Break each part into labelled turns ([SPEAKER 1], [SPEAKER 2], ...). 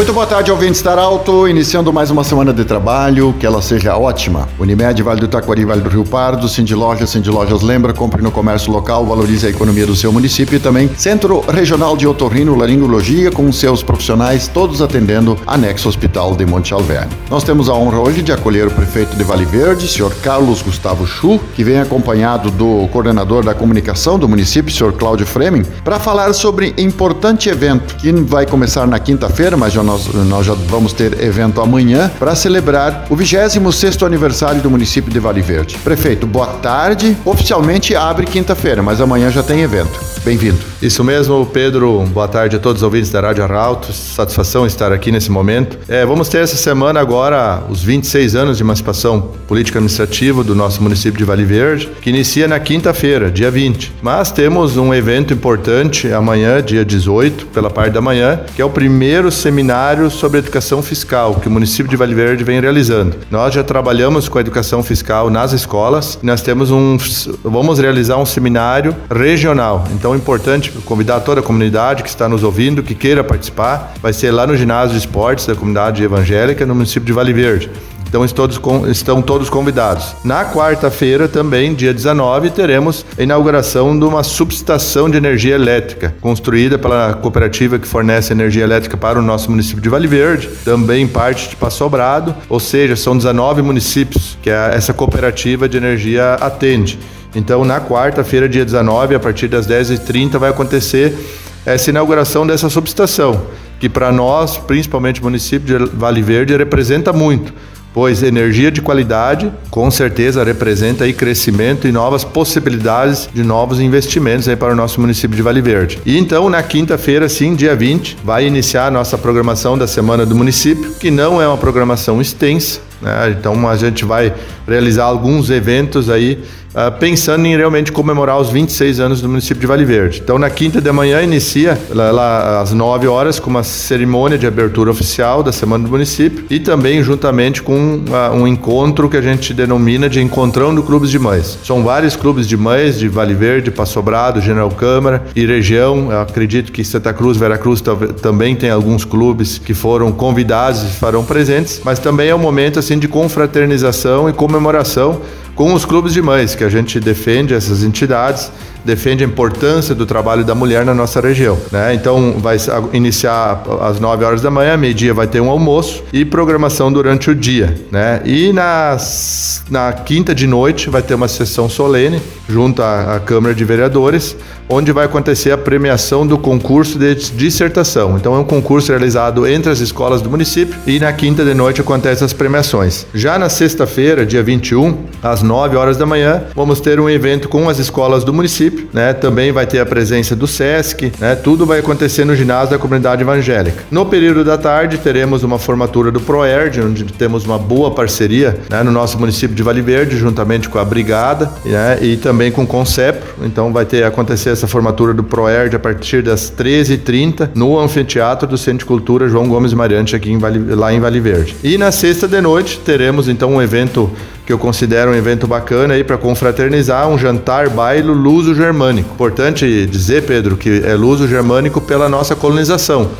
[SPEAKER 1] Muito boa tarde, ouvintes da Alto, iniciando mais uma semana de trabalho, que ela seja ótima. Unimed, Vale do Taquari, Vale do Rio Pardo, Cindy Lojas, Cindy Lojas lembra, compre no comércio local, valorize a economia do seu município e também Centro Regional de Otorrino Laringologia, com seus profissionais, todos atendendo anexo Hospital de Monte Alverne. Nós temos a honra hoje de acolher o prefeito de Vale Verde, senhor Carlos Gustavo Chu, que vem acompanhado do coordenador da comunicação do município, senhor Cláudio Freming, para falar sobre importante evento que vai começar na quinta-feira, mas já nós, nós já vamos ter evento amanhã para celebrar o 26º aniversário do município de Vale Verde. Prefeito, boa tarde. Oficialmente abre quinta-feira, mas amanhã já tem evento. Bem-vindo.
[SPEAKER 2] Isso mesmo, Pedro. Boa tarde a todos os ouvintes da Rádio Arauto. Satisfação estar aqui nesse momento. É, vamos ter essa semana agora os 26 anos de emancipação política administrativa do nosso município de Vale Verde, que inicia na quinta-feira, dia 20. Mas temos um evento importante amanhã, dia 18, pela parte da manhã, que é o primeiro seminário sobre educação fiscal que o município de Vale Verde vem realizando. Nós já trabalhamos com a educação fiscal nas escolas. Nós temos um, vamos realizar um seminário regional. Então é importante convidar toda a comunidade que está nos ouvindo, que queira participar. Vai ser lá no ginásio de esportes da comunidade evangélica no município de Vale Verde. Então estão todos convidados. Na quarta-feira, também, dia 19, teremos a inauguração de uma subestação de energia elétrica, construída pela cooperativa que fornece energia elétrica para o nosso município de Vale Verde, também parte de Passo Brado, ou seja, são 19 municípios que essa cooperativa de energia atende. Então, na quarta-feira, dia 19, a partir das 10h30, vai acontecer essa inauguração dessa subestação, que para nós, principalmente o município de Vale Verde, representa muito pois energia de qualidade com certeza representa aí crescimento e novas possibilidades de novos investimentos aí para o nosso município de Vale Verde. E então na quinta-feira, sim, dia 20, vai iniciar a nossa programação da Semana do Município, que não é uma programação extensa, né? Então a gente vai realizar alguns eventos aí uh, pensando em realmente comemorar os 26 anos do município de Vale Verde. Então na quinta de manhã inicia lá, lá, às 9 horas com uma cerimônia de abertura oficial da Semana do Município e também juntamente com uh, um encontro que a gente denomina de Encontrão do Clubes de Mães. São vários clubes de mães de Vale Verde, Passo Brado, General Câmara e região. Eu acredito que Santa Cruz, Veracruz também tem alguns clubes que foram convidados e farão presentes, mas também é um momento assim de confraternização e comemoração com os clubes de mães, que a gente defende essas entidades, defende a importância do trabalho da mulher na nossa região. Né? Então, vai iniciar às 9 horas da manhã, meio-dia vai ter um almoço e programação durante o dia. Né? E nas, na quinta de noite vai ter uma sessão solene junto à, à Câmara de Vereadores, onde vai acontecer a premiação do concurso de dissertação. Então, é um concurso realizado entre as escolas do município e na quinta de noite acontecem as premiações. Já na sexta-feira, dia 21, às 9 horas da manhã, vamos ter um evento com as escolas do município, né? Também vai ter a presença do SESC, né? Tudo vai acontecer no ginásio da comunidade evangélica. No período da tarde, teremos uma formatura do ProERD, onde temos uma boa parceria né? no nosso município de Vale Verde, juntamente com a Brigada né? e também com o Concepro. Então vai ter acontecer essa formatura do ProERD a partir das 13h30 no anfiteatro do Centro de Cultura João Gomes Mariante, aqui em vale, lá em Vale Verde. E na sexta de noite teremos então um evento que eu considero um evento bacana aí para confraternizar, um jantar baile luso-germânico. Importante dizer, Pedro, que é luso-germânico pela nossa colonização.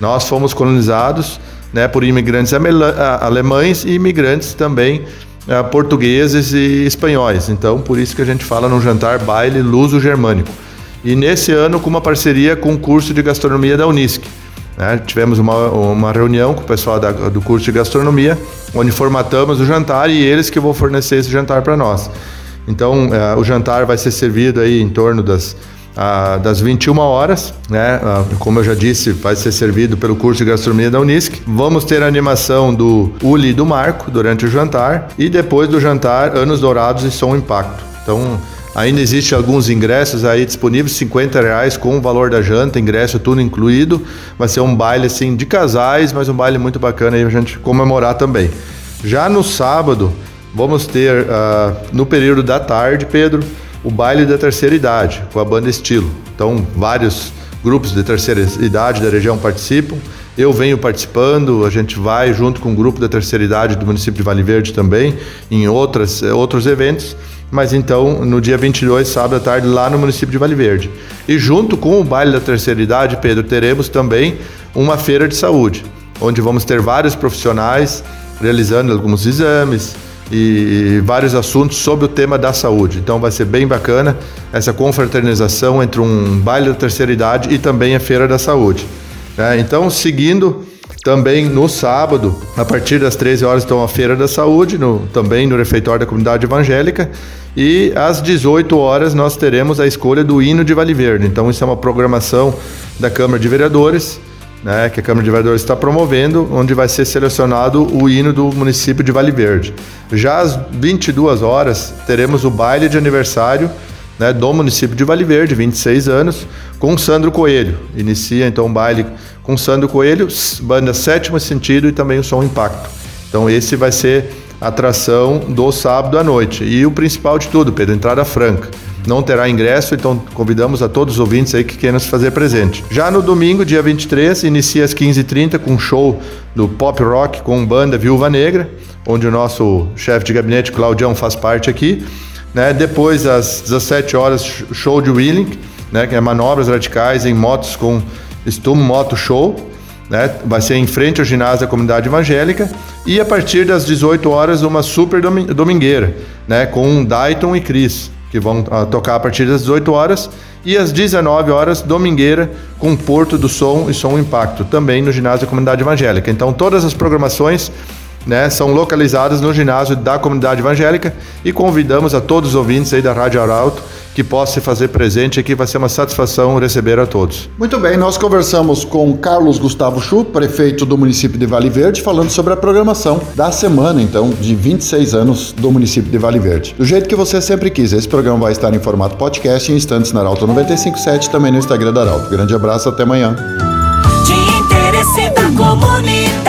[SPEAKER 2] Nós fomos colonizados né, por imigrantes alemães e imigrantes também portugueses e espanhóis. Então, por isso que a gente fala num jantar baile luso-germânico. E nesse ano, com uma parceria com o curso de gastronomia da Unisc. Né? Tivemos uma, uma reunião com o pessoal da, do curso de gastronomia, onde formatamos o jantar e eles que vão fornecer esse jantar para nós. Então, é, o jantar vai ser servido aí em torno das, das 21 horas, né? como eu já disse, vai ser servido pelo curso de gastronomia da Unisc. Vamos ter a animação do Uli e do Marco durante o jantar e depois do jantar, Anos Dourados e Som Impacto. Então, Ainda existe alguns ingressos aí disponíveis, 50 reais com o valor da janta, ingresso tudo incluído. Vai ser um baile assim de casais, mas um baile muito bacana aí a gente comemorar também. Já no sábado, vamos ter uh, no período da tarde, Pedro, o baile da terceira idade com a banda Estilo. Então, vários grupos de terceira idade da região participam. Eu venho participando, a gente vai junto com o grupo da terceira idade do município de Vale Verde também, em outras, eh, outros eventos. Mas então, no dia 22, sábado à tarde, lá no município de Vale Verde. E junto com o baile da terceira idade, Pedro, teremos também uma feira de saúde, onde vamos ter vários profissionais realizando alguns exames, e vários assuntos sobre o tema da saúde. Então vai ser bem bacana essa confraternização entre um baile da terceira idade e também a Feira da Saúde. É, então, seguindo também no sábado, a partir das 13 horas, então a Feira da Saúde, no, também no refeitório da comunidade evangélica. E às 18 horas nós teremos a escolha do hino de Vale Verde. Então, isso é uma programação da Câmara de Vereadores né, que a Câmara de Vereadores está promovendo, onde vai ser selecionado o hino do município de Vale Verde. Já às 22 horas teremos o baile de aniversário né, do município de Vale Verde, 26 anos, com Sandro Coelho. Inicia então o baile com Sandro Coelho, banda Sétimo Sentido e também o Som Impacto. Então esse vai ser a atração do sábado à noite. E o principal de tudo, Pedro, entrada franca não terá ingresso, então convidamos a todos os ouvintes aí que queiram se fazer presente. Já no domingo, dia 23, inicia às 15h30 com um show do pop rock com banda Viúva Negra, onde o nosso chefe de gabinete, Claudião, faz parte aqui. Né? Depois, às 17 horas, show de wheeling, né? que é manobras radicais em motos com Stum Moto Show. Né? Vai ser em frente ao ginásio da comunidade evangélica. E a partir das 18 horas, uma super domingueira, né? com Dayton e Cris que vão uh, tocar a partir das 18 horas, e às 19 horas, Domingueira, com Porto do Som e Som Impacto, também no ginásio da Comunidade Evangélica. Então, todas as programações né, são localizadas no ginásio da Comunidade Evangélica e convidamos a todos os ouvintes aí da Rádio Arauto que possa se fazer presente aqui, vai ser uma satisfação receber a todos.
[SPEAKER 1] Muito bem, nós conversamos com Carlos Gustavo Chu, prefeito do município de Vale Verde, falando sobre a programação da semana, então, de 26 anos do município de Vale Verde. Do jeito que você sempre quis, esse programa vai estar em formato podcast em instantes na Arauto 957, também no Instagram da Arauto. Grande abraço, até amanhã.
[SPEAKER 3] De interesse da comunidade,